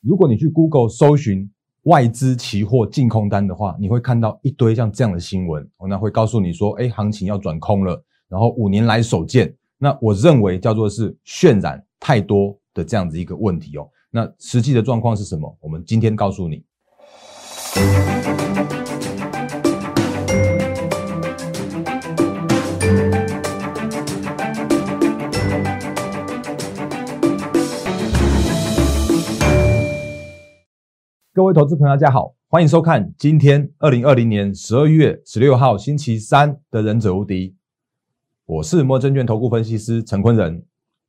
如果你去 Google 搜寻外资期货净空单的话，你会看到一堆像这样的新闻，那会告诉你说，哎，行情要转空了，然后五年来首见。那我认为叫做是渲染太多的这样子一个问题哦。那实际的状况是什么？我们今天告诉你。各位投资朋友，大家好，欢迎收看今天二零二零年十二月十六号星期三的《忍者无敌》，我是摩证券投顾分析师陈坤仁。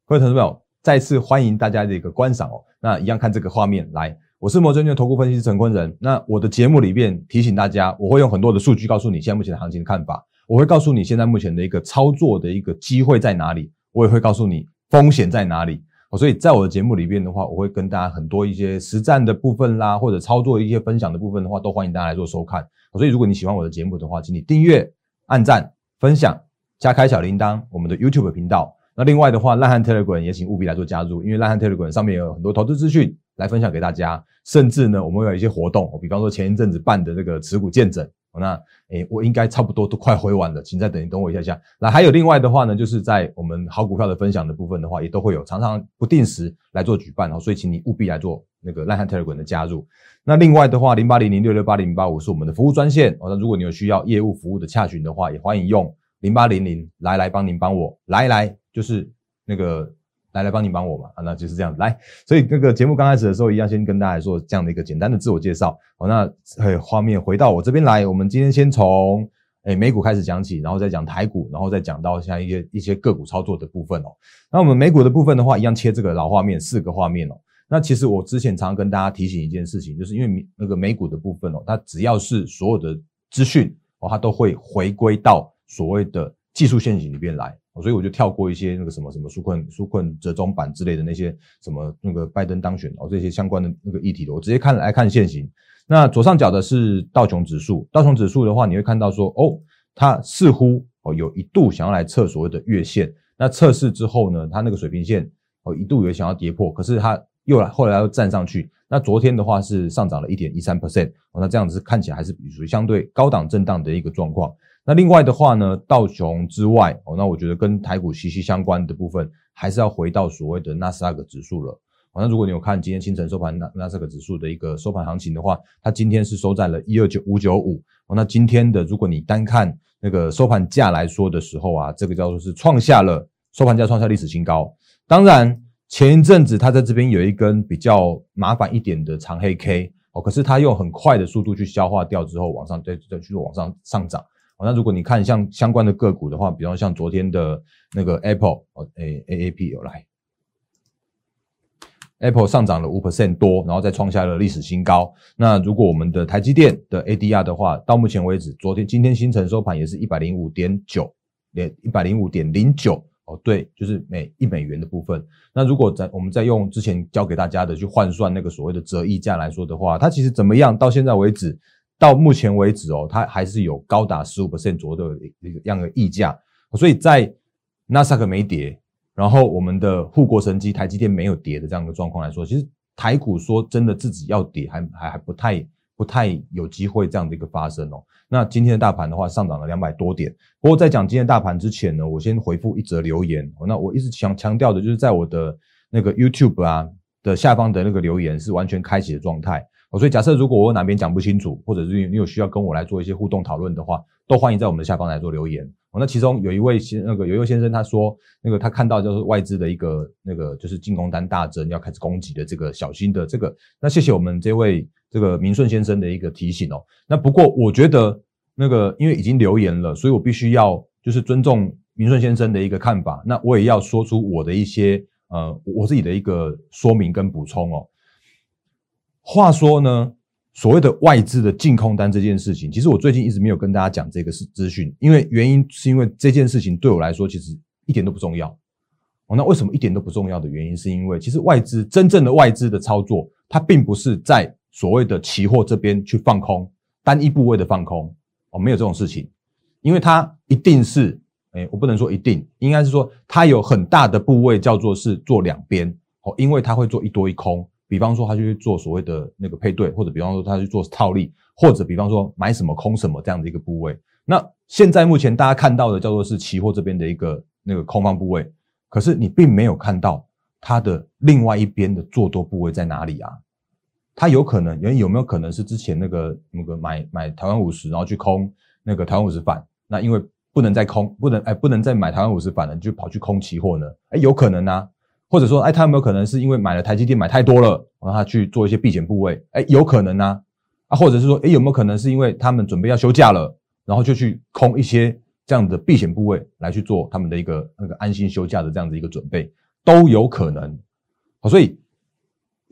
各位投资朋友，再次欢迎大家的一个观赏哦。那一样看这个画面来，我是摩证券投顾分析师陈坤仁。那我的节目里面提醒大家，我会用很多的数据告诉你现在目前的行情的看法，我会告诉你现在目前的一个操作的一个机会在哪里，我也会告诉你风险在哪里。所以在我的节目里边的话，我会跟大家很多一些实战的部分啦，或者操作一些分享的部分的话，都欢迎大家来做收看。所以如果你喜欢我的节目的话，请你订阅、按赞、分享、加开小铃铛，我们的 YouTube 频道。那另外的话，烂汉 Telegram 也请务必来做加入，因为烂汉 Telegram 上面有很多投资资讯来分享给大家，甚至呢，我们有一些活动，比方说前一阵子办的这个持股见证。那诶，我应该差不多都快回完了，请再等等我一下下。那还有另外的话呢，就是在我们好股票的分享的部分的话，也都会有常常不定时来做举办哦，所以请你务必来做那个烂汉 Telegram 的加入。那另外的话，零八零零六六八零八五是我们的服务专线哦。那如果你有需要业务服务的洽询的话，也欢迎用零八零零来来帮您帮我来来就是那个。来来帮你帮我嘛啊，那就是这样来，所以那个节目刚开始的时候，一样先跟大家做这样的一个简单的自我介绍。好，那画面回到我这边来，我们今天先从诶美股开始讲起，然后再讲台股，然后再讲到像一些一些个股操作的部分哦。那我们美股的部分的话，一样切这个老画面，四个画面哦。那其实我之前常跟大家提醒一件事情，就是因为那个美股的部分哦，它只要是所有的资讯哦，它都会回归到所谓的技术陷阱里边来。所以我就跳过一些那个什么什么纾困纾困折中版之类的那些什么那个拜登当选哦这些相关的那个议题的，我直接看来看现行。那左上角的是道琼指数，道琼指数的话，你会看到说哦，它似乎哦有一度想要来测所谓的月线，那测试之后呢，它那个水平线哦一度有想要跌破，可是它又来后来又站上去。那昨天的话是上涨了一点一三 percent，那这样子看起来还是属于相对高档震荡的一个状况。那另外的话呢，道琼之外哦，那我觉得跟台股息息相关的部分，还是要回到所谓的纳斯达克指数了。那如果你有看今天清晨收盘纳纳斯达克指数的一个收盘行情的话，它今天是收在了一二九五九五。那今天的如果你单看那个收盘价来说的时候啊，这个叫做是创下了收盘价创下历史新高。当然前一阵子它在这边有一根比较麻烦一点的长黑 K 哦，可是它用很快的速度去消化掉之后，往上再再去往上上涨。那如果你看像相关的个股的话，比方像昨天的那个 Apple 哦，A A A P 有来，Apple 上涨了五 percent 多，然后再创下了历史新高。那如果我们的台积电的 A D R 的话，到目前为止，昨天今天新城收盘也是一百零五点九，连一百零五点零九哦，对，就是每一美元的部分。那如果在我们再用之前教给大家的去换算那个所谓的折溢价来说的话，它其实怎么样？到现在为止。到目前为止哦，它还是有高达十五 percent 左右的一个样的溢价，所以在纳斯达克没跌，然后我们的护国神机台积电没有跌的这样的状况来说，其实台股说真的自己要跌还还还不太不太有机会这样的一个发生哦。那今天的大盘的话上涨了两百多点，不过在讲今天大盘之前呢，我先回复一则留言。那我一直强强调的就是在我的那个 YouTube 啊的下方的那个留言是完全开启的状态。哦所以假设如果我哪边讲不清楚，或者是你有需要跟我来做一些互动讨论的话，都欢迎在我们的下方来做留言。哦，那其中有一位先那个有一位先生他说，那个他看到就是外资的一个那个就是进攻单大增要开始攻击的这个小心的这个，那谢谢我们这位这个明顺先生的一个提醒哦。那不过我觉得那个因为已经留言了，所以我必须要就是尊重明顺先生的一个看法，那我也要说出我的一些呃我自己的一个说明跟补充哦。话说呢，所谓的外资的净空单这件事情，其实我最近一直没有跟大家讲这个是资讯，因为原因是因为这件事情对我来说其实一点都不重要。哦，那为什么一点都不重要的原因，是因为其实外资真正的外资的操作，它并不是在所谓的期货这边去放空单一部位的放空哦，没有这种事情，因为它一定是，哎，我不能说一定，应该是说它有很大的部位叫做是做两边哦，因为它会做一多一空。比方说他去做所谓的那个配对，或者比方说他去做套利，或者比方说买什么空什么这样的一个部位。那现在目前大家看到的叫做是期货这边的一个那个空方部位，可是你并没有看到它的另外一边的做多部位在哪里啊？它有可能，有有没有可能是之前那个那个买买台湾五十，然后去空那个台湾五十反？那因为不能再空，不能哎，不能再买台湾五十反了，就跑去空期货呢？哎，有可能啊。或者说，哎，他有没有可能是因为买了台积电买太多了，让他去做一些避险部位？哎，有可能啊。啊，或者是说，哎，有没有可能是因为他们准备要休假了，然后就去空一些这样的避险部位来去做他们的一个那个安心休假的这样的一个准备，都有可能。好，所以。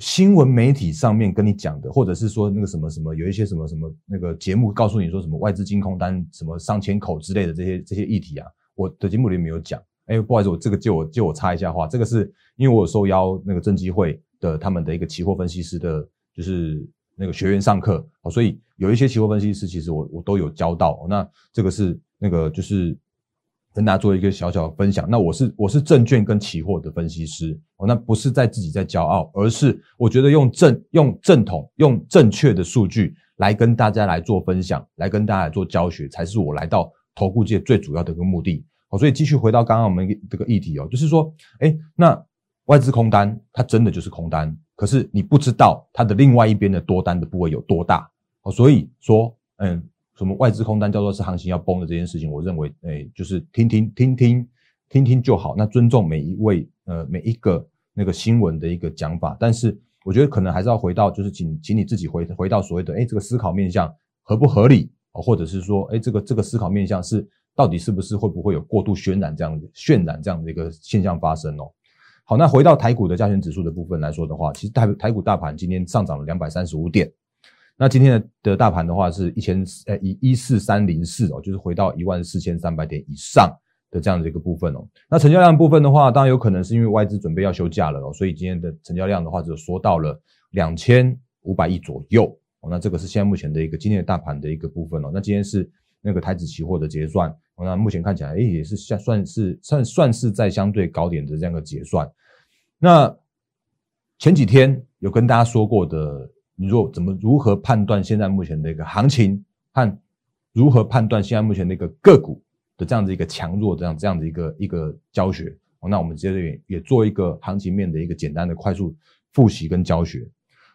新闻媒体上面跟你讲的，或者是说那个什么什么，有一些什么什么那个节目告诉你说什么外资金空单什么上千口之类的这些这些议题啊，我的节目里没有讲。哎，不好意思，我这个借我借我插一下话，这个是因为我有受邀那个正机会的他们的一个期货分析师的，就是那个学员上课，所以有一些期货分析师其实我我都有教到。那这个是那个就是。跟大家做一个小小的分享。那我是我是证券跟期货的分析师哦，那不是在自己在骄傲，而是我觉得用正用正统用正确的数据来跟大家来做分享，来跟大家来做教学，才是我来到投顾界最主要的一个目的。好，所以继续回到刚刚我们这个议题哦，就是说，哎，那外资空单它真的就是空单，可是你不知道它的另外一边的多单的部位有多大。好，所以说，嗯。什么外资空单叫做是行情要崩的这件事情，我认为，哎，就是听听听听听听就好。那尊重每一位呃每一个那个新闻的一个讲法，但是我觉得可能还是要回到，就是请请你自己回回到所谓的，哎，这个思考面向合不合理或者是说，哎，这个这个思考面向是到底是不是会不会有过度渲染这样的渲染这样的一个现象发生哦？好，那回到台股的加权指数的部分来说的话，其实台台股大盘今天上涨了两百三十五点。那今天的的大盘的话是一千呃一一四三零四哦，就是回到一万四千三百点以上的这样的一个部分哦。那成交量部分的话，当然有可能是因为外资准备要休假了哦，所以今天的成交量的话就缩到了两千五百亿左右哦。那这个是现在目前的一个今天的大盘的一个部分哦。那今天是那个台指期货的结算，那目前看起来诶也是算算是算算是在相对高点的这样的结算。那前几天有跟大家说过的。你说怎么如何判断现在目前的一个行情和如何判断现在目前的一个个股的这样子一个强弱这样这样的一个一个教学，那我们接着也也做一个行情面的一个简单的快速复习跟教学。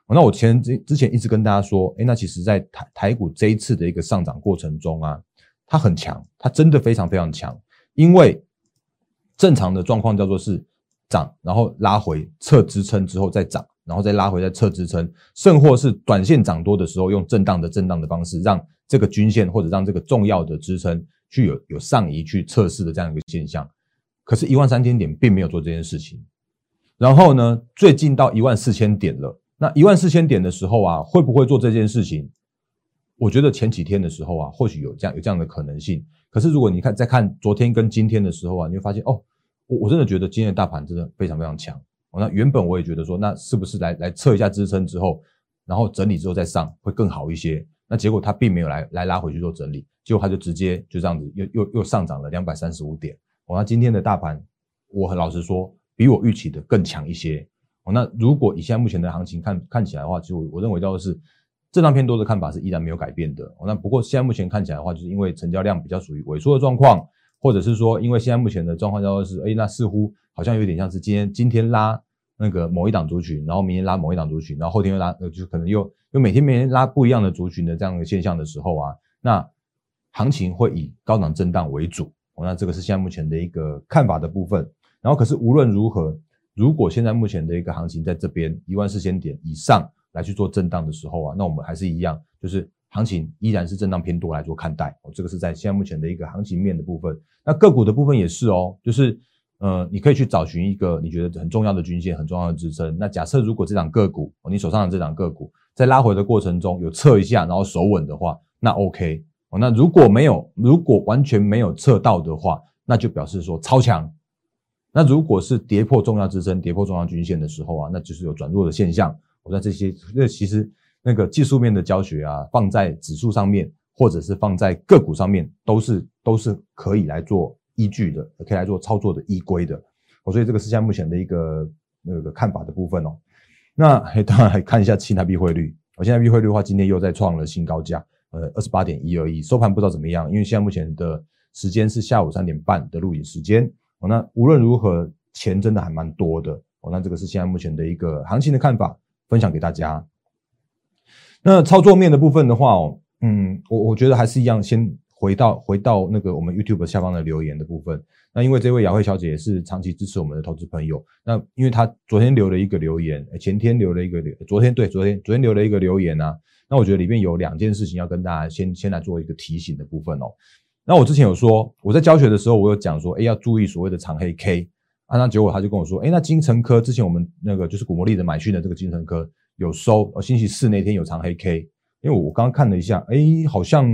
那我前之之前一直跟大家说，哎，那其实在台台股这一次的一个上涨过程中啊，它很强，它真的非常非常强，因为正常的状况叫做是涨，然后拉回测支撑之后再涨。然后再拉回再测支撑，甚或是短线涨多的时候，用震荡的震荡的方式，让这个均线或者让这个重要的支撑去有有上移去测试的这样一个现象。可是，一万三千点并没有做这件事情。然后呢，最近到一万四千点了。那一万四千点的时候啊，会不会做这件事情？我觉得前几天的时候啊，或许有这样有这样的可能性。可是，如果你看再看昨天跟今天的时候啊，你会发现哦，我我真的觉得今天的大盘真的非常非常强。那原本我也觉得说，那是不是来来测一下支撑之后，然后整理之后再上会更好一些？那结果它并没有来来拉回去做整理，结果它就直接就这样子又又又上涨了两百三十五点。哦，那今天的大盘，我很老实说，比我预期的更强一些。哦，那如果以现在目前的行情看看起来的话，其实我我认为到是震荡偏多的看法是依然没有改变的。哦，那不过现在目前看起来的话，就是因为成交量比较属于萎缩的状况，或者是说因为现在目前的状况叫做是，哎，那似乎好像有点像是今天今天拉。那个某一档族群，然后明天拉某一档族群，然后后天又拉，呃，就可能又又每天每天拉不一样的族群的这样的现象的时候啊，那行情会以高档震荡为主。哦，那这个是现在目前的一个看法的部分。然后可是无论如何，如果现在目前的一个行情在这边一万四千点以上来去做震荡的时候啊，那我们还是一样，就是行情依然是震荡偏多来做看待。哦，这个是在现在目前的一个行情面的部分。那个股的部分也是哦，就是。呃，你可以去找寻一个你觉得很重要的均线、很重要的支撑。那假设如果这档个股，你手上的这档个股在拉回的过程中有测一下，然后守稳的话，那 OK。哦，那如果没有，如果完全没有测到的话，那就表示说超强。那如果是跌破重要支撑、跌破重要均线的时候啊，那就是有转弱的现象。我在这些，那其实那个技术面的教学啊，放在指数上面，或者是放在个股上面，都是都是可以来做。依据的可以来做操作的依规的，哦，所以这个是现在目前的一个那个看法的部分哦。那还当然还看一下新台币汇率，我新台币汇率的话，今天又在创了新高价，呃，二十八点一二一，收盘不知道怎么样，因为现在目前的时间是下午三点半的录影时间。那无论如何，钱真的还蛮多的。哦，那这个是现在目前的一个行情的看法，分享给大家。那操作面的部分的话，哦，嗯，我我觉得还是一样，先回到回到那个我们 YouTube 下方的留言的部分。那因为这位雅慧小姐也是长期支持我们的投资朋友，那因为她昨天留了一个留言，前天留了一个留，昨天对，昨天昨天留了一个留言啊。那我觉得里面有两件事情要跟大家先先来做一个提醒的部分哦。那我之前有说，我在教学的时候，我有讲说，哎，要注意所谓的长黑 K。啊，那结果他就跟我说，哎，那金城科之前我们那个就是古魔力的买讯的这个金城科有收，呃，星期四那天有长黑 K。因为我刚刚看了一下，哎，好像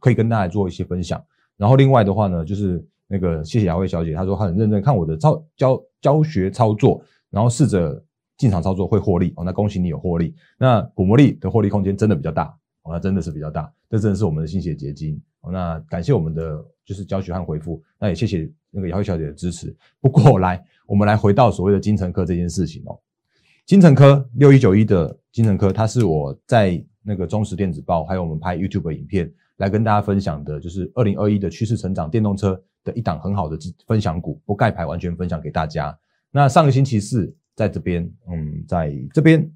可以跟大家做一些分享。然后另外的话呢，就是那个谢谢雅慧小姐，她说她很认真看我的操教教学操作，然后试着进场操作会获利哦。那恭喜你有获利。那古魔力的获利空间真的比较大哦，那真的是比较大，这真的是我们的心血结晶。那感谢我们的就是教学和回复，那也谢谢那个姚慧小姐的支持。不过来，我们来回到所谓的金城科这件事情哦。金城科六一九一的金城科，它是我在那个中实电子报，还有我们拍 YouTube 影片来跟大家分享的，就是二零二一的趋势成长电动车的一档很好的分享股，不盖牌，完全分享给大家。那上个星期四在这边，嗯，在这边，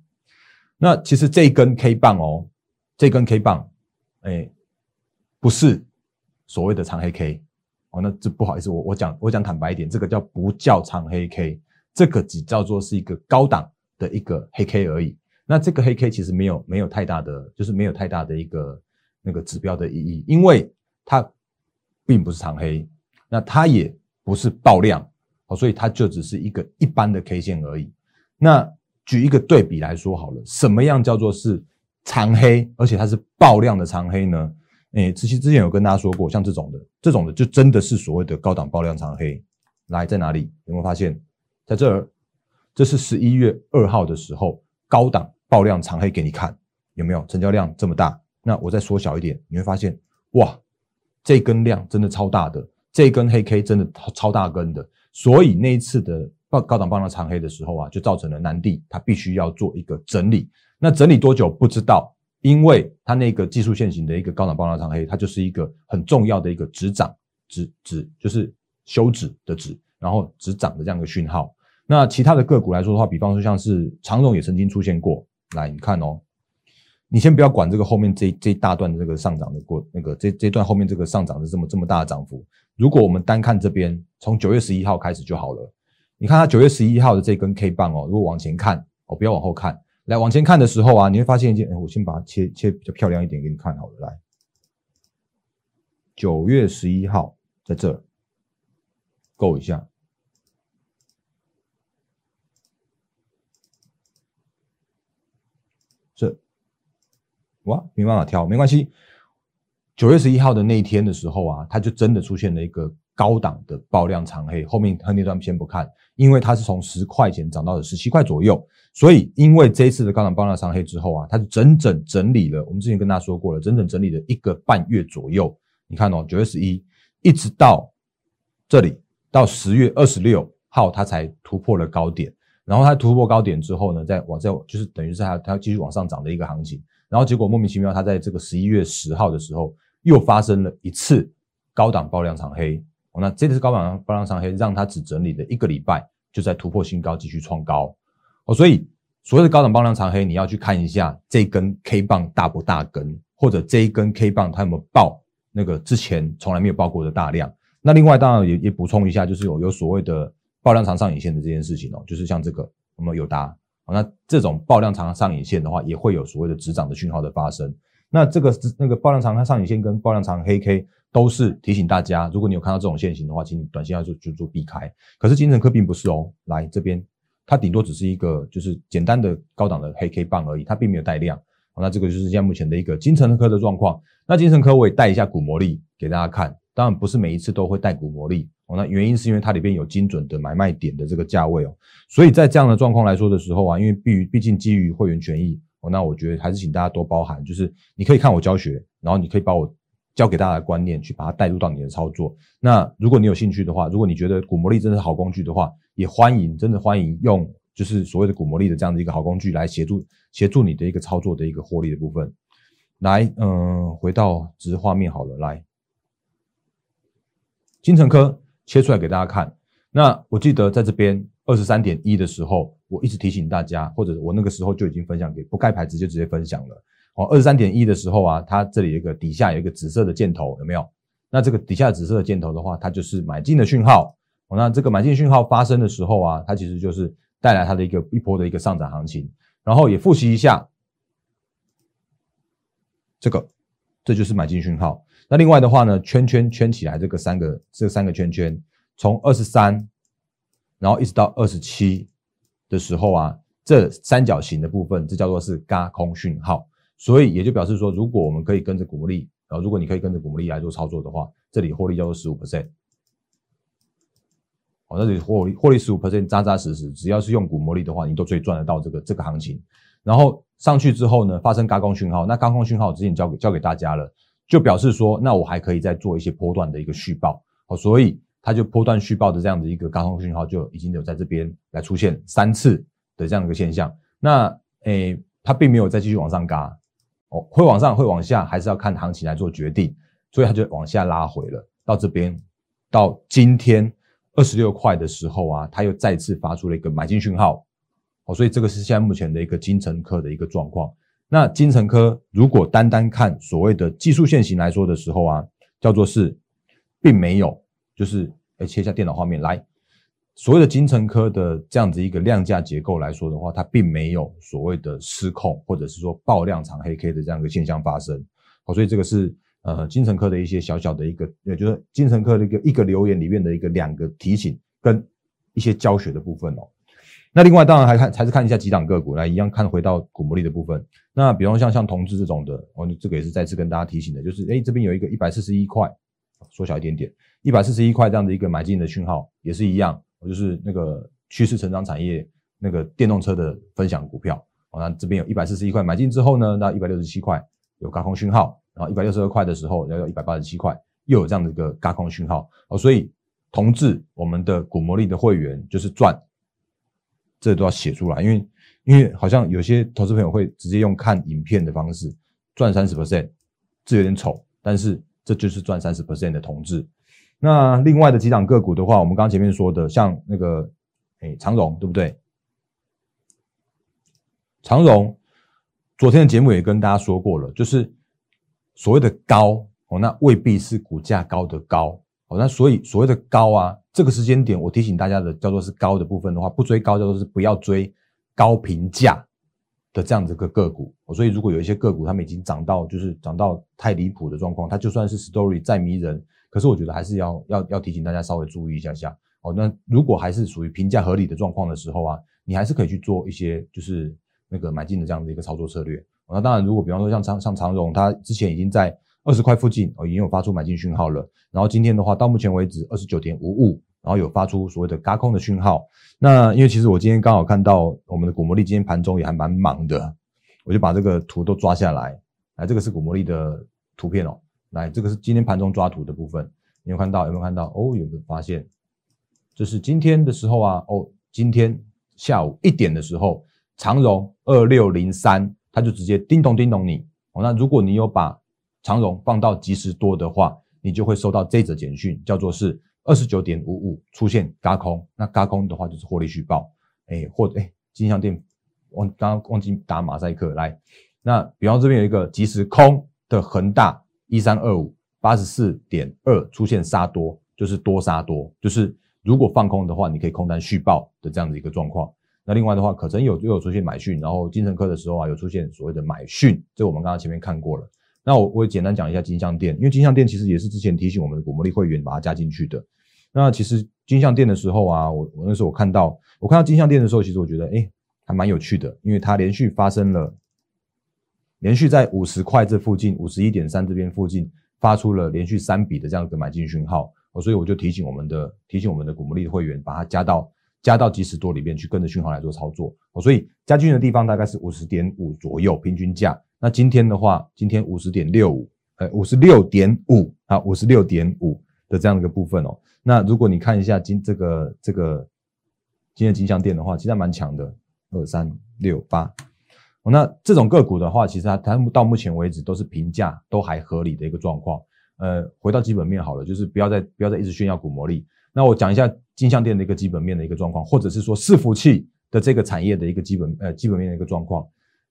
那其实这根 K 棒哦，这根 K 棒，哎。不是所谓的长黑 K 哦，那这不好意思，我我讲我讲坦白一点，这个叫不叫长黑 K，这个只叫做是一个高档的一个黑 K 而已。那这个黑 K 其实没有没有太大的，就是没有太大的一个那个指标的意义，因为它并不是长黑，那它也不是爆量哦，所以它就只是一个一般的 K 线而已。那举一个对比来说好了，什么样叫做是长黑，而且它是爆量的长黑呢？哎，其实之前有跟大家说过，像这种的，这种的就真的是所谓的高档爆量长黑。来，在哪里？有没有发现？在这儿，这是十一月二号的时候，高档爆量长黑给你看，有没有？成交量这么大。那我再缩小一点，你会发现，哇，这根量真的超大的，这根黑 K 真的超超大根的。所以那一次的高高档爆量长黑的时候啊，就造成了南地它必须要做一个整理。那整理多久不知道？因为它那个技术线型的一个高档爆量长黑，它就是一个很重要的一个止涨止止，就是休止的止，然后止涨的这样一个讯号。那其他的个股来说的话，比方说像是长荣也曾经出现过。来，你看哦，你先不要管这个后面这这一大段的这个上涨的过那个这这段后面这个上涨的这么这么大的涨幅。如果我们单看这边，从九月十一号开始就好了。你看它九月十一号的这根 K 棒哦，如果往前看哦，不要往后看。来往前看的时候啊，你会发现一件，我先把它切切比较漂亮一点给你看好了。来，九月十一号在这，够一下，这，哇，没办法挑，没关系。九月十一号的那一天的时候啊，它就真的出现了一个高档的爆量长黑，后面它那段先不看，因为它是从十块钱涨到了十七块左右。所以，因为这一次的高档爆量长黑之后啊，它就整整整理了。我们之前跟大家说过了，整整整理了一个半月左右。你看哦，九月十一一直到这里，到十月二十六号，它才突破了高点。然后它突破高点之后呢，再往再就是等于是它它继续往上涨的一个行情。然后结果莫名其妙，它在这个十一月十号的时候又发生了一次高档爆量长黑。那这次高档爆量长黑让它只整理了一个礼拜，就在突破新高，继续创高。哦，所以所谓的高档爆量长黑，你要去看一下这根 K 棒大不大根，或者这一根 K 棒它有没有爆那个之前从来没有爆过的大量。那另外当然也也补充一下，就是有有所谓的爆量长上影线的这件事情哦，就是像这个我们有答，那这种爆量长上影线的话，也会有所谓的止涨的讯号的发生。那这个那个爆量长上影线跟爆量长黑 K 都是提醒大家，如果你有看到这种线型的话，请你短线要做就做避开。可是金城科并不是哦，来这边。它顶多只是一个就是简单的高档的黑 K 棒而已，它并没有带量。那这个就是现在目前的一个金城科的状况。那金城科我也带一下股魔力给大家看，当然不是每一次都会带股魔力哦。那原因是因为它里边有精准的买卖点的这个价位哦，所以在这样的状况来说的时候啊，因为毕毕竟基于会员权益哦，那我觉得还是请大家多包涵，就是你可以看我教学，然后你可以把我。教给大家的观念，去把它带入到你的操作。那如果你有兴趣的话，如果你觉得股魔力真的是好工具的话，也欢迎，真的欢迎用，就是所谓的股魔力的这样的一个好工具来协助协助你的一个操作的一个获利的部分。来，嗯，回到只是画面好了，来，金城科切出来给大家看。那我记得在这边二十三点一的时候，我一直提醒大家，或者我那个时候就已经分享给不盖牌直接直接分享了。哦，二十三点一的时候啊，它这里有一个底下有一个紫色的箭头，有没有？那这个底下紫色的箭头的话，它就是买进的讯号。哦，那这个买进讯号发生的时候啊，它其实就是带来它的一个一波的一个上涨行情。然后也复习一下。这个，这就是买进讯号。那另外的话呢，圈圈圈起来，这个三个这三个圈圈，从二十三，然后一直到二十七的时候啊，这三角形的部分，这叫做是嘎空讯号。所以也就表示说，如果我们可以跟着股利，呃，如果你可以跟着股利来做操作的话，这里获利叫做十五 percent。哦，那里获利获利十五 percent，扎扎实实，只要是用股魔力的话，你都可以赚得到这个这个行情。然后上去之后呢，发生高空讯号，那高空讯号之前交给交给大家了，就表示说，那我还可以再做一些波段的一个续报，好，所以它就波段续报的这样的一个高空讯号就已经有在这边来出现三次的这样一个现象。那诶，它并没有再继续往上嘎，哦，会往上会往下，还是要看行情来做决定，所以它就往下拉回了，到这边到今天二十六块的时候啊，它又再次发出了一个买进讯号。哦，所以这个是现在目前的一个金城科的一个状况。那金城科如果单单看所谓的技术线型来说的时候啊，叫做是，并没有，就是哎切一下电脑画面来，所谓的金城科的这样子一个量价结构来说的话，它并没有所谓的失控或者是说爆量长黑 K 的这样一个现象发生。好，所以这个是呃金城科的一些小小的一个，也就是金城科的一个一个留言里面的一个两个提醒跟一些教学的部分哦。那另外当然还看还是看一下几档个股来一样看回到股魔力的部分。那比方像像同志这种的，哦，这个也是再次跟大家提醒的，就是哎这边有一个一百四十一块，缩小一点点，一百四十一块这样的一个买进的讯号也是一样，我就是那个趋势成长产业那个电动车的分享股票。哦，那这边有一百四十一块买进之后呢，那一百六十七块有高空讯号，然后一百六十二块的时候要有一百八十七块又有这样的一个高空讯号。哦，所以同志我们的股魔力的会员就是赚。这都要写出来，因为因为好像有些投资朋友会直接用看影片的方式赚三十 percent，这有点丑，但是这就是赚三十 percent 的同志。那另外的几档个股的话，我们刚前面说的，像那个诶长荣，对不对？长荣昨天的节目也跟大家说过了，就是所谓的高哦，那未必是股价高的高。哦，那所以所谓的高啊，这个时间点我提醒大家的叫做是高的部分的话，不追高叫做是不要追高评价的这样子个个股。所以如果有一些个股它们已经涨到就是涨到太离谱的状况，它就算是 story 再迷人，可是我觉得还是要要要提醒大家稍微注意一下下。哦，那如果还是属于评价合理的状况的时候啊，你还是可以去做一些就是那个买进的这样的一个操作策略。那当然，如果比方说像长像长荣，它之前已经在。二十块附近哦，已经有发出买进讯号了。然后今天的话，到目前为止二十九点五五，然后有发出所谓的嘎空的讯号。那因为其实我今天刚好看到我们的股魔力今天盘中也还蛮忙的，我就把这个图都抓下来。来，这个是股魔力的图片哦。来，这个是今天盘中抓图的部分，你有看到有没有看到？哦，有没有发现？这是今天的时候啊，哦，今天下午一点的时候，长荣二六零三，它就直接叮咚叮咚你。哦，那如果你有把长荣放到即时多的话，你就会收到这则简讯，叫做是二十九点五五出现嘎空，那嘎空的话就是获利续报，哎，或者哎金项店忘刚刚忘记打马赛克来，那比方这边有一个即时空的恒大一三二五八十四点二出现杀多，就是多杀多，就是如果放空的话，你可以空单续报的这样的一个状况。那另外的话，可曾有又有出现买讯，然后金城科的时候啊，有出现所谓的买讯，这我们刚刚前面看过了。那我我也简单讲一下金项店，因为金项店其实也是之前提醒我们的股魔力会员把它加进去的。那其实金项店的时候啊，我我那时候我看到我看到金项店的时候，其实我觉得哎还蛮有趣的，因为它连续发生了，连续在五十块这附近，五十一点三这边附近发出了连续三笔的这样一个买进讯号，所以我就提醒我们的提醒我们的股魔力的会员把它加到加到即时多里面去跟着讯号来做操作。所以加进去的地方大概是五十点五左右平均价。那今天的话，今天五十点六五，呃，五十六点五啊，五十六点五的这样一个部分哦。那如果你看一下今这个这个今天金项店的话，其实还蛮强的，二三六八。那这种个股的话，其实它它到目前为止都是评价都还合理的一个状况。呃，回到基本面好了，就是不要再不要再一直炫耀股魔力。那我讲一下金项店的一个基本面的一个状况，或者是说伺服器的这个产业的一个基本呃基本面的一个状况。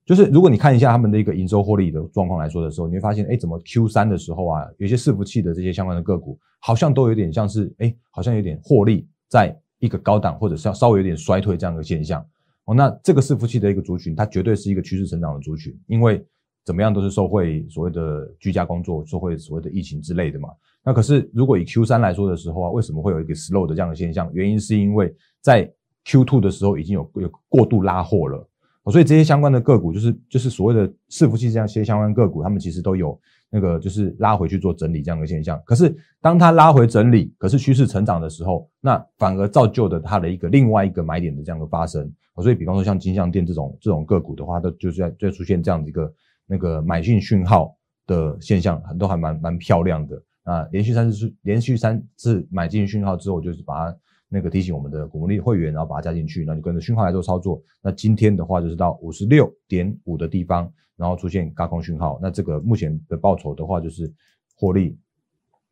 就是如果你看一下他们的一个营收获利的状况来说的时候，你会发现，哎，怎么 Q 三的时候啊，有些伺服器的这些相关的个股，好像都有点像是，哎，好像有点获利在一个高档，或者是稍微有点衰退这样的现象。哦，那这个伺服器的一个族群，它绝对是一个趋势成长的族群，因为怎么样都是受惠所谓的居家工作，受惠所谓的疫情之类的嘛。那可是如果以 Q 三来说的时候啊，为什么会有一个 slow 的这样的现象？原因是因为在 Q two 的时候已经有有过度拉货了。哦所以这些相关的个股，就是就是所谓的伺服器这样些相关个股，他们其实都有那个就是拉回去做整理这样的现象。可是当它拉回整理，可是趋势成长的时候，那反而造就的它的一个另外一个买点的这样的发生。所以比方说像金像店这种这种个股的话，都就是在在出现这样的一个那个买进讯号的现象，很多还蛮蛮漂亮的啊。连续三次连续三次买进讯号之后，就是把它。那个提醒我们的股民会员，然后把它加进去，那就跟着讯号来做操作。那今天的话就是到五十六点五的地方，然后出现高空讯号。那这个目前的报酬的话就是获利，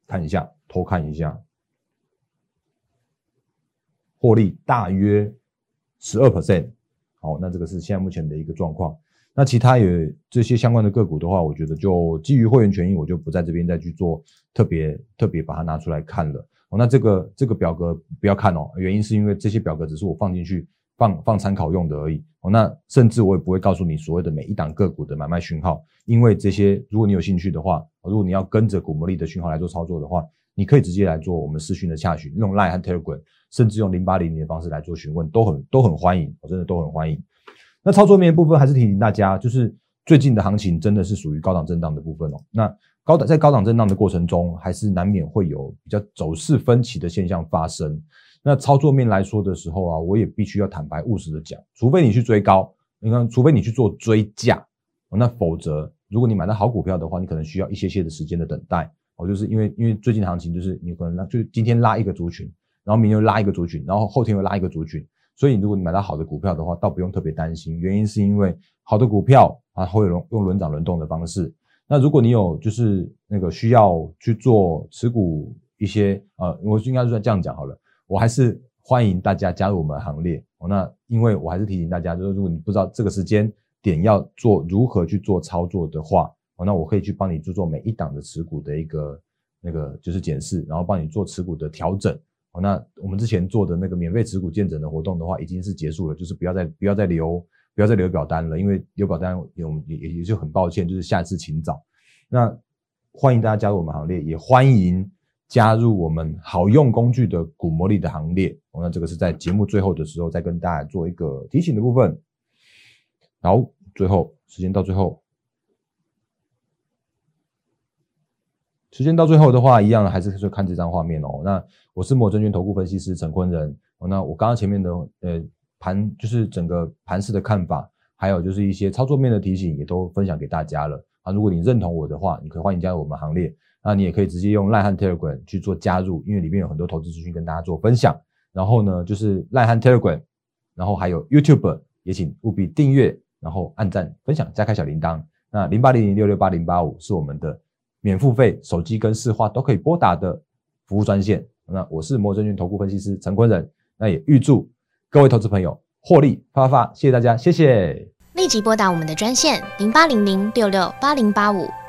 看一下，偷看一下，获利大约十二 percent。好，那这个是现在目前的一个状况。那其他有这些相关的个股的话，我觉得就基于会员权益，我就不在这边再去做特别特别把它拿出来看了。哦那这个这个表格不要看哦，原因是因为这些表格只是我放进去放放参考用的而已。那甚至我也不会告诉你所谓的每一档个股的买卖讯号，因为这些如果你有兴趣的话，如果你要跟着股魔力的讯号来做操作的话，你可以直接来做我们视讯的洽询，用 Line 和 Telegram，甚至用零八零零的方式来做询问，都很都很欢迎，我真的都很欢迎。那操作面部分还是提醒大家，就是最近的行情真的是属于高档震荡的部分哦。那高档在高档震荡的过程中，还是难免会有比较走势分歧的现象发生。那操作面来说的时候啊，我也必须要坦白务实的讲，除非你去追高，你看，除非你去做追价，那否则，如果你买到好股票的话，你可能需要一些些的时间的等待。哦，就是因为因为最近行情就是你可能，就今天拉一个族群，然后明天拉一个族群，然后后天又拉一个族群，所以如果你买到好的股票的话，倒不用特别担心。原因是因为好的股票啊，会有用轮涨轮动的方式。那如果你有就是那个需要去做持股一些呃，我应该说这样讲好了，我还是欢迎大家加入我们行列。那因为我还是提醒大家，就是如果你不知道这个时间点要做如何去做操作的话，那我可以去帮你做做每一档的持股的一个那个就是检视，然后帮你做持股的调整。哦，那我们之前做的那个免费持股见证的活动的话，已经是结束了，就是不要再不要再留。不要再留表单了，因为留表单有也也就很抱歉，就是下次请早。那欢迎大家加入我们行列，也欢迎加入我们好用工具的股魔力的行列。那这个是在节目最后的时候再跟大家做一个提醒的部分。然后最后时间到最后，时间到最后的话，一样还是说看这张画面哦。那我是摩证券投顾分析师陈坤仁。那我刚刚前面的呃。盘就是整个盘式的看法，还有就是一些操作面的提醒，也都分享给大家了啊。如果你认同我的话，你可以欢迎加入我们行列。那你也可以直接用 Line 和 Telegram 去做加入，因为里面有很多投资资讯跟大家做分享。然后呢，就是 Line 和 Telegram，然后还有 YouTube，也请务必订阅，然后按赞、分享、加开小铃铛。那零八零零六六八零八五是我们的免付费手机跟市话都可以拨打的服务专线。那我是摩证券投顾分析师陈坤仁，那也预祝。各位投资朋友，获利发发，谢谢大家，谢谢。立即拨打我们的专线零八零零六六八零八五